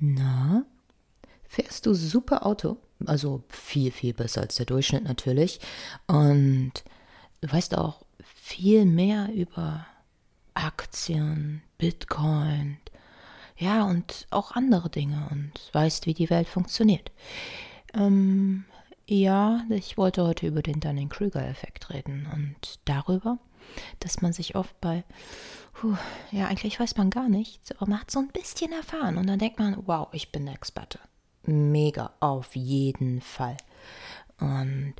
Na, fährst du super Auto? Also viel, viel besser als der Durchschnitt natürlich. Und du weißt auch viel mehr über Aktien, Bitcoin, ja, und auch andere Dinge und weißt, wie die Welt funktioniert. Ähm, ja, ich wollte heute über den Dunning-Kruger-Effekt reden und darüber, dass man sich oft bei, puh, ja, eigentlich weiß man gar nichts, aber man hat so ein bisschen erfahren und dann denkt man, wow, ich bin der Experte. Mega, auf jeden Fall. Und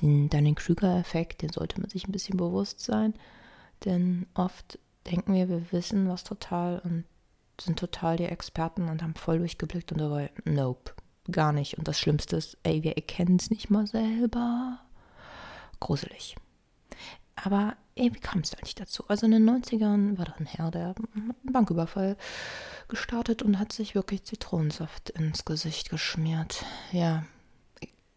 den Dunning-Kruger-Effekt, den sollte man sich ein bisschen bewusst sein, denn oft denken wir, wir wissen was total und sind total die Experten und haben voll durchgeblickt und dabei, nope, gar nicht. Und das Schlimmste ist, ey, wir erkennen es nicht mal selber. Gruselig. Aber wie kam es eigentlich dazu? Also in den 90ern war da ein Herr, der einen Banküberfall gestartet und hat sich wirklich Zitronensaft ins Gesicht geschmiert. Ja,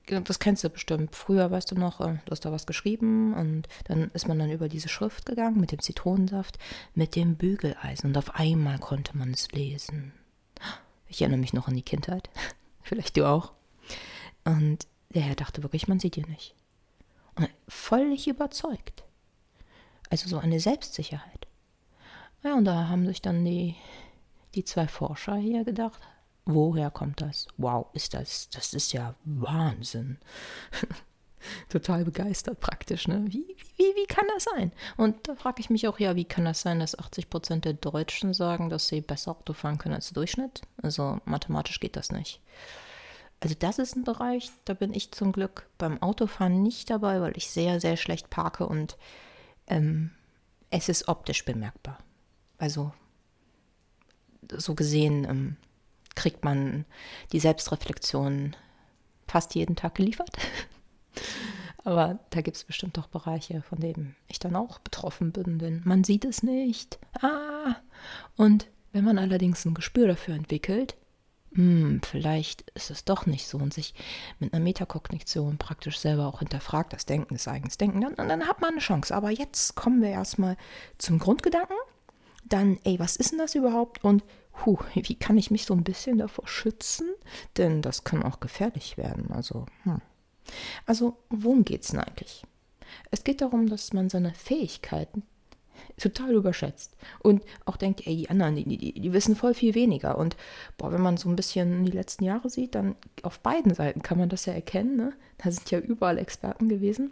das kennst du bestimmt. Früher, weißt du noch, äh, du hast da was geschrieben und dann ist man dann über diese Schrift gegangen mit dem Zitronensaft, mit dem Bügeleisen und auf einmal konnte man es lesen. Ich erinnere mich noch an die Kindheit. Vielleicht du auch. Und der Herr dachte wirklich, man sieht ihn nicht. Und völlig überzeugt. Also so eine Selbstsicherheit. Ja, und da haben sich dann die, die zwei Forscher hier gedacht, woher kommt das? Wow, ist das, das ist ja Wahnsinn. Total begeistert praktisch, ne? Wie, wie, wie kann das sein? Und da frage ich mich auch, ja, wie kann das sein, dass 80 Prozent der Deutschen sagen, dass sie besser Auto fahren können als Durchschnitt? Also mathematisch geht das nicht. Also das ist ein Bereich, da bin ich zum Glück beim Autofahren nicht dabei, weil ich sehr, sehr schlecht parke und ähm, es ist optisch bemerkbar. Also so gesehen ähm, kriegt man die Selbstreflexion fast jeden Tag geliefert. Aber da gibt es bestimmt auch Bereiche, von denen ich dann auch betroffen bin, denn man sieht es nicht. Ah! Und wenn man allerdings ein Gespür dafür entwickelt, hm, vielleicht ist es doch nicht so und sich mit einer Metakognition praktisch selber auch hinterfragt, das Denken des eigenen Denken, dann, dann hat man eine Chance. Aber jetzt kommen wir erstmal zum Grundgedanken. Dann, ey, was ist denn das überhaupt? Und Puh, wie kann ich mich so ein bisschen davor schützen? Denn das kann auch gefährlich werden. Also, hm. also worum geht es denn eigentlich? Es geht darum, dass man seine Fähigkeiten total überschätzt und auch denkt, ey, die anderen, die, die, die wissen voll viel weniger. Und boah, wenn man so ein bisschen die letzten Jahre sieht, dann auf beiden Seiten kann man das ja erkennen. Ne? Da sind ja überall Experten gewesen.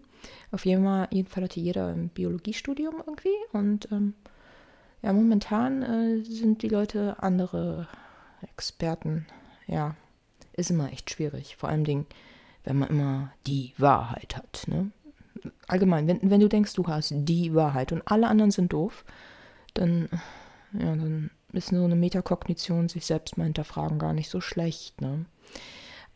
Auf jeden Fall, jeden Fall hatte jeder ein Biologiestudium irgendwie und ähm, ja, momentan äh, sind die Leute andere Experten. Ja, ist immer echt schwierig. Vor allem Dingen, wenn man immer die Wahrheit hat. Ne? Allgemein, wenn, wenn du denkst, du hast die Wahrheit und alle anderen sind doof, dann, ja, dann ist so eine Metakognition, sich selbst mal hinterfragen, gar nicht so schlecht. Ne?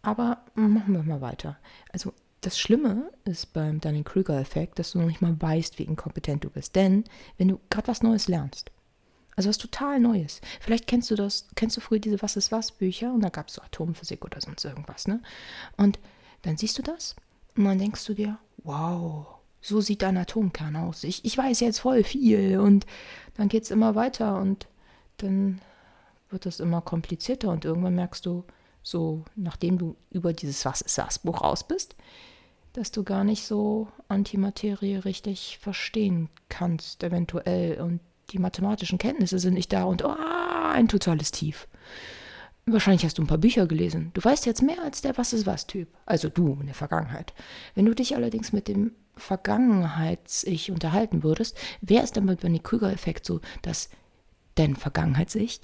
Aber machen wir mal weiter. Also das Schlimme ist beim Dunning-Kruger-Effekt, dass du noch nicht mal weißt, wie inkompetent du bist. Denn wenn du gerade was Neues lernst, also was total Neues. Vielleicht kennst du das, kennst du früher diese Was ist was Bücher und da gab es so Atomphysik oder sonst irgendwas, ne? Und dann siehst du das und dann denkst du dir, wow, so sieht ein Atomkern aus. Ich, ich weiß jetzt voll viel und dann geht es immer weiter und dann wird es immer komplizierter und irgendwann merkst du, so nachdem du über dieses Was ist was Buch raus bist, dass du gar nicht so Antimaterie richtig verstehen kannst, eventuell. Und die mathematischen Kenntnisse sind nicht da und oh, ein totales Tief. Wahrscheinlich hast du ein paar Bücher gelesen. Du weißt jetzt mehr als der Was ist was Typ. Also du in der Vergangenheit. Wenn du dich allerdings mit dem Vergangenheits-Ich unterhalten würdest, wäre es dann bei Bernie Krüger-Effekt so, dass dein Vergangenheits-Ich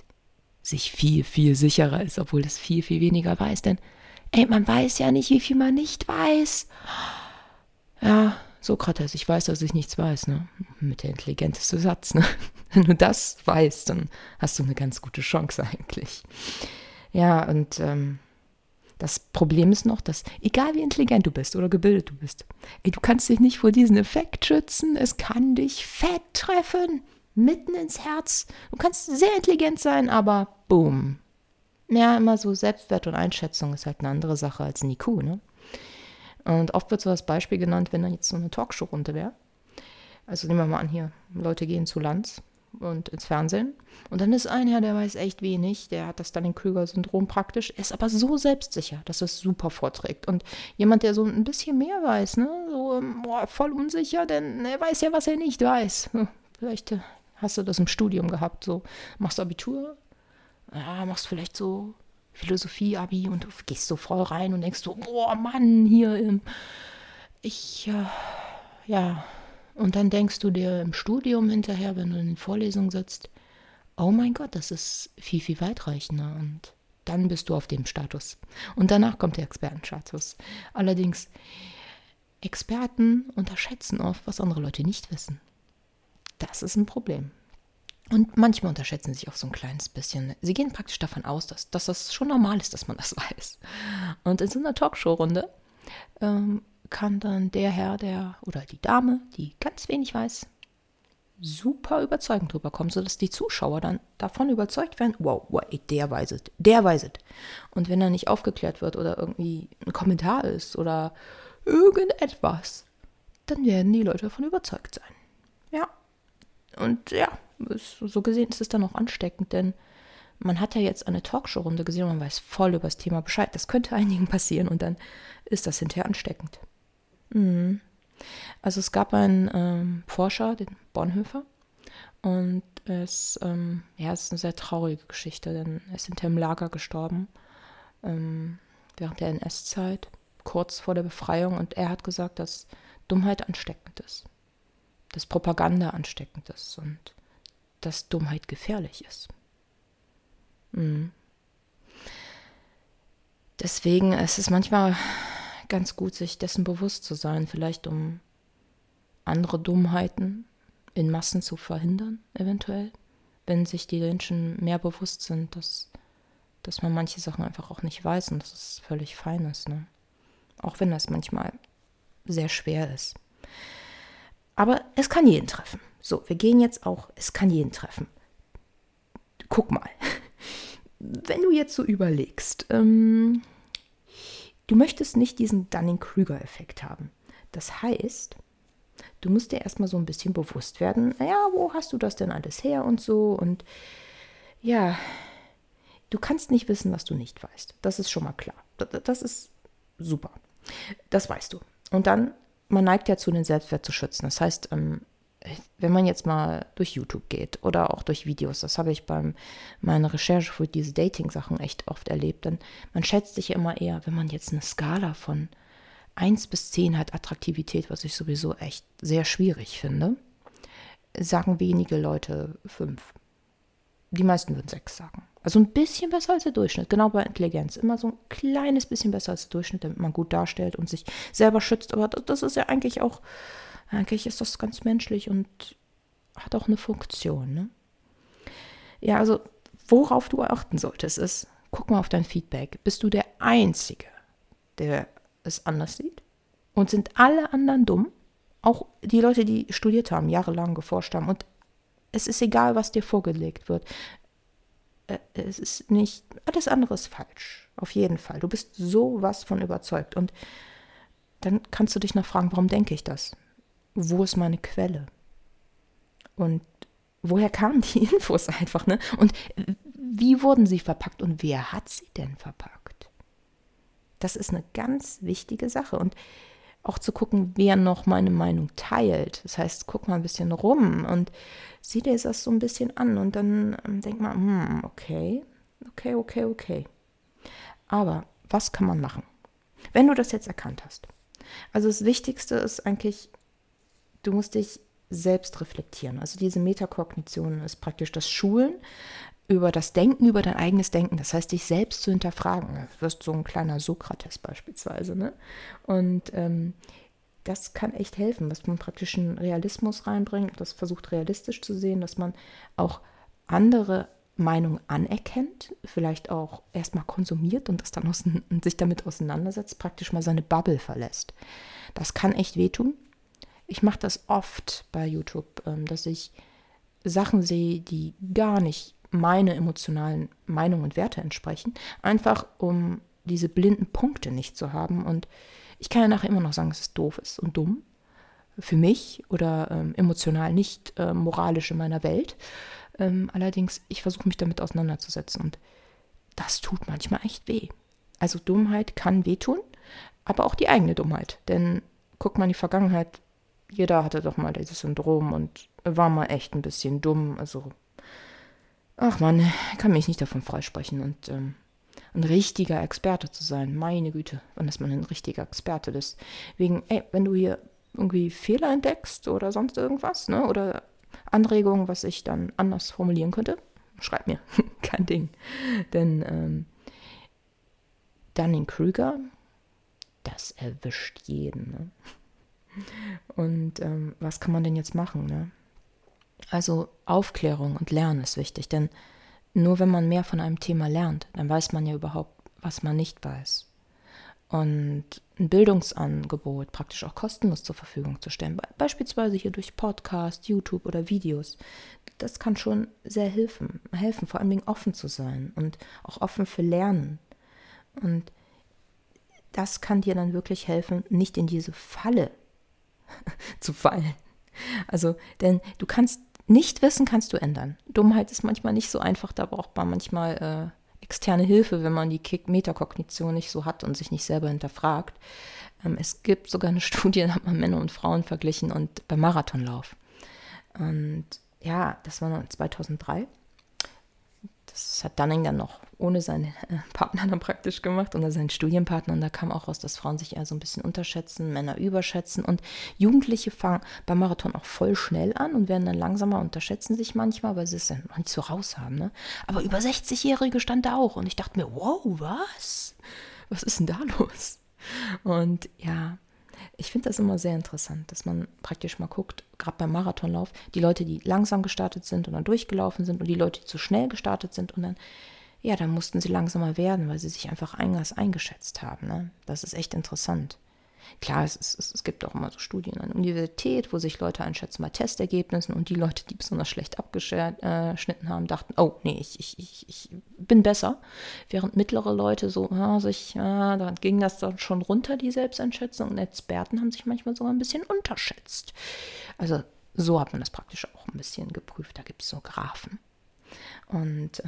sich viel, viel sicherer ist, obwohl es viel, viel weniger weiß. Denn, ey, man weiß ja nicht, wie viel man nicht weiß. Ja, Sokrates, ich weiß, dass ich nichts weiß, ne? Mit der intelligenteste Satz, ne? Wenn du das weißt, dann hast du eine ganz gute Chance eigentlich. Ja, und ähm, das Problem ist noch, dass egal wie intelligent du bist oder gebildet du bist, ey, du kannst dich nicht vor diesem Effekt schützen. Es kann dich fett treffen, mitten ins Herz. Du kannst sehr intelligent sein, aber boom. Ja, immer so Selbstwert und Einschätzung ist halt eine andere Sache als ein IQ, ne? Und oft wird so das Beispiel genannt, wenn da jetzt so eine Talkshow runter wäre. Also nehmen wir mal an, hier, Leute gehen zu Lanz und ins Fernsehen. Und dann ist einer, der weiß echt wenig, der hat das Dunning-Krüger-Syndrom praktisch, ist aber so selbstsicher, dass es super vorträgt. Und jemand, der so ein bisschen mehr weiß, ne, so ähm, boah, voll unsicher, denn er weiß ja, was er nicht weiß. Vielleicht äh, hast du das im Studium gehabt, so machst Abitur, ja, machst vielleicht so Philosophie-Abi und gehst so voll rein und denkst so, boah, Mann, hier, ich, äh, ja, und dann denkst du dir im Studium hinterher, wenn du in den Vorlesungen sitzt, oh mein Gott, das ist viel, viel weitreichender. Und dann bist du auf dem Status. Und danach kommt der Expertenstatus. Allerdings, Experten unterschätzen oft, was andere Leute nicht wissen. Das ist ein Problem. Und manchmal unterschätzen sie sich auch so ein kleines bisschen. Sie gehen praktisch davon aus, dass, dass das schon normal ist, dass man das weiß. Und in so einer Talkshow-Runde ähm, kann dann der Herr, der oder die Dame, die ganz wenig weiß, super überzeugend drüber kommen, sodass die Zuschauer dann davon überzeugt werden, wow, wow der weiß es, der weiß es. Und wenn er nicht aufgeklärt wird oder irgendwie ein Kommentar ist oder irgendetwas, dann werden die Leute davon überzeugt sein. Ja. Und ja, so gesehen ist es dann auch ansteckend, denn man hat ja jetzt eine Talkshow-Runde gesehen und man weiß voll über das Thema Bescheid. Das könnte einigen passieren und dann ist das hinterher ansteckend. Mhm. Also es gab einen ähm, Forscher, den Bonhoeffer, und es, ähm, ja, es ist eine sehr traurige Geschichte, denn er ist hinter im Lager gestorben ähm, während der NS-Zeit, kurz vor der Befreiung. Und er hat gesagt, dass Dummheit ansteckend ist, dass Propaganda ansteckend ist und dass Dummheit gefährlich ist. Mhm. Deswegen ist es manchmal ganz gut, sich dessen bewusst zu sein, vielleicht um andere Dummheiten in Massen zu verhindern, eventuell, wenn sich die Menschen mehr bewusst sind, dass, dass man manche Sachen einfach auch nicht weiß und dass es völlig fein ist. Ne? Auch wenn das manchmal sehr schwer ist. Aber es kann jeden treffen. So, wir gehen jetzt auch, es kann jeden treffen. Guck mal, wenn du jetzt so überlegst, ähm, Du möchtest nicht diesen Dunning-Krüger-Effekt haben. Das heißt, du musst dir erstmal so ein bisschen bewusst werden, naja, wo hast du das denn alles her und so. Und ja, du kannst nicht wissen, was du nicht weißt. Das ist schon mal klar. Das ist super. Das weißt du. Und dann, man neigt ja zu, den Selbstwert zu schützen. Das heißt, ähm, wenn man jetzt mal durch YouTube geht oder auch durch Videos, das habe ich bei meiner Recherche für diese Dating-Sachen echt oft erlebt, dann man schätzt sich immer eher, wenn man jetzt eine Skala von 1 bis 10 hat Attraktivität, was ich sowieso echt sehr schwierig finde, sagen wenige Leute 5. Die meisten würden 6 sagen. Also ein bisschen besser als der Durchschnitt, genau bei Intelligenz. Immer so ein kleines bisschen besser als der Durchschnitt, damit man gut darstellt und sich selber schützt. Aber das ist ja eigentlich auch eigentlich ist das ganz menschlich und hat auch eine Funktion. Ne? Ja, also worauf du achten solltest, ist, guck mal auf dein Feedback. Bist du der Einzige, der es anders sieht? Und sind alle anderen dumm? Auch die Leute, die studiert haben, jahrelang geforscht haben. Und es ist egal, was dir vorgelegt wird. Äh, es ist nicht, alles andere ist falsch. Auf jeden Fall. Du bist sowas von überzeugt. Und dann kannst du dich noch fragen, warum denke ich das? Wo ist meine Quelle? Und woher kamen die Infos einfach, ne? Und wie wurden sie verpackt und wer hat sie denn verpackt? Das ist eine ganz wichtige Sache. Und auch zu gucken, wer noch meine Meinung teilt. Das heißt, guck mal ein bisschen rum und sieh dir das so ein bisschen an und dann ähm, denk mal, hm, okay, okay, okay, okay. Aber was kann man machen, wenn du das jetzt erkannt hast? Also das Wichtigste ist eigentlich du musst dich selbst reflektieren. Also diese Metakognition ist praktisch das Schulen über das Denken, über dein eigenes Denken. Das heißt, dich selbst zu hinterfragen. Du wirst so ein kleiner Sokrates beispielsweise. Ne? Und ähm, das kann echt helfen, dass man praktisch einen Realismus reinbringt, das versucht realistisch zu sehen, dass man auch andere Meinungen anerkennt, vielleicht auch erstmal konsumiert und das dann aus, sich damit auseinandersetzt, praktisch mal seine Bubble verlässt. Das kann echt wehtun, ich mache das oft bei YouTube, ähm, dass ich Sachen sehe, die gar nicht meine emotionalen Meinungen und Werte entsprechen, einfach um diese blinden Punkte nicht zu haben. Und ich kann ja nachher immer noch sagen, dass es doof ist und dumm, für mich oder ähm, emotional nicht äh, moralisch in meiner Welt. Ähm, allerdings, ich versuche mich damit auseinanderzusetzen und das tut manchmal echt weh. Also Dummheit kann wehtun, aber auch die eigene Dummheit. Denn guck mal in die Vergangenheit, jeder hatte doch mal dieses Syndrom und war mal echt ein bisschen dumm. Also, ach man, kann mich nicht davon freisprechen. Und ähm, ein richtiger Experte zu sein, meine Güte, wann ist man ein richtiger Experte? Deswegen, ey, wenn du hier irgendwie Fehler entdeckst oder sonst irgendwas, ne? Oder Anregungen, was ich dann anders formulieren könnte, schreib mir. Kein Ding. Denn ähm, Dunning-Krüger, das erwischt jeden. Ne? Und ähm, was kann man denn jetzt machen? Ne? Also Aufklärung und Lernen ist wichtig, denn nur wenn man mehr von einem Thema lernt, dann weiß man ja überhaupt, was man nicht weiß. Und ein Bildungsangebot praktisch auch kostenlos zur Verfügung zu stellen, beispielsweise hier durch Podcast, YouTube oder Videos, das kann schon sehr helfen, helfen, vor allem offen zu sein und auch offen für Lernen. Und das kann dir dann wirklich helfen, nicht in diese Falle zu fallen. Also, denn du kannst nicht wissen, kannst du ändern. Dummheit ist manchmal nicht so einfach, da braucht man manchmal äh, externe Hilfe, wenn man die Metakognition nicht so hat und sich nicht selber hinterfragt. Ähm, es gibt sogar eine Studie, da hat man Männer und Frauen verglichen und beim Marathonlauf. Und ja, das war 2003 das hat Dunning dann noch ohne seinen äh, Partner dann praktisch gemacht oder seinen Studienpartner. Und da kam auch raus, dass Frauen sich eher so ein bisschen unterschätzen, Männer überschätzen. Und Jugendliche fangen beim Marathon auch voll schnell an und werden dann langsamer, unterschätzen sich manchmal, weil sie es dann noch nicht so raus haben. Ne? Aber über 60-Jährige stand da auch. Und ich dachte mir, wow, was? Was ist denn da los? Und ja, ich finde das immer sehr interessant, dass man praktisch mal guckt, gerade beim Marathonlauf, die Leute, die langsam gestartet sind und dann durchgelaufen sind und die Leute, die zu schnell gestartet sind und dann, ja, dann mussten sie langsamer werden, weil sie sich einfach anders eingeschätzt haben. Ne? Das ist echt interessant. Klar, es, es, es gibt auch immer so Studien an der Universität, wo sich Leute einschätzen bei Testergebnissen und die Leute, die besonders schlecht abgeschnitten haben, dachten, oh nee, ich, ich, ich, ich bin besser. Während mittlere Leute so, ja, sich, ja, da ging das dann schon runter, die Selbsteinschätzung. Und Experten haben sich manchmal sogar ein bisschen unterschätzt. Also so hat man das praktisch auch ein bisschen geprüft. Da gibt es so Graphen. Und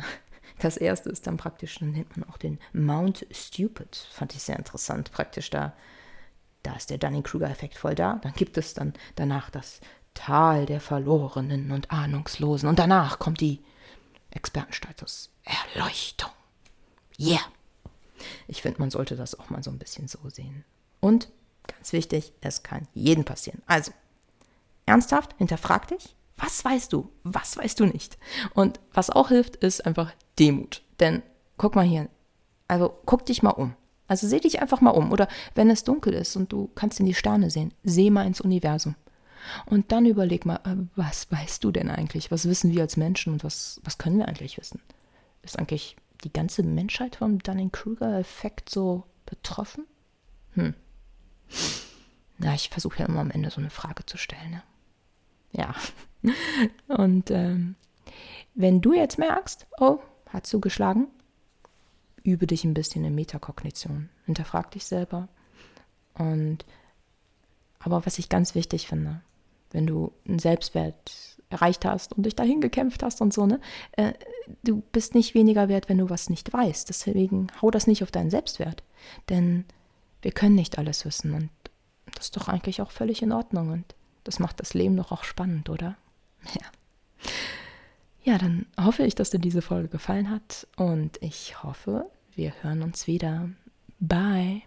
das erste ist dann praktisch, dann nennt man auch den Mount Stupid. Fand ich sehr interessant. Praktisch da da ist der Dunning-Kruger-Effekt voll da. Dann gibt es dann danach das Tal der Verlorenen und Ahnungslosen. Und danach kommt die Expertenstatus Erleuchtung. Yeah. Ich finde, man sollte das auch mal so ein bisschen so sehen. Und ganz wichtig, es kann jedem passieren. Also, ernsthaft, hinterfrag dich. Was weißt du? Was weißt du nicht? Und was auch hilft, ist einfach Demut. Denn guck mal hier, also guck dich mal um. Also seh dich einfach mal um. Oder wenn es dunkel ist und du kannst in die Sterne sehen, seh mal ins Universum. Und dann überleg mal, äh, was weißt du denn eigentlich? Was wissen wir als Menschen und was, was können wir eigentlich wissen? Ist eigentlich die ganze Menschheit vom Dunning-Kruger-Effekt so betroffen? Hm. Na, ich versuche ja immer am Ende so eine Frage zu stellen. Ne? Ja. Und ähm, wenn du jetzt merkst, oh, hat zugeschlagen, übe dich ein bisschen in Metakognition. Hinterfrag dich selber. Und aber was ich ganz wichtig finde, wenn du einen Selbstwert erreicht hast und dich dahin gekämpft hast und so, ne, äh, du bist nicht weniger wert, wenn du was nicht weißt. Deswegen hau das nicht auf deinen Selbstwert. Denn wir können nicht alles wissen und das ist doch eigentlich auch völlig in Ordnung und das macht das Leben doch auch spannend, oder? Ja. Ja, dann hoffe ich, dass dir diese Folge gefallen hat und ich hoffe, wir hören uns wieder. Bye.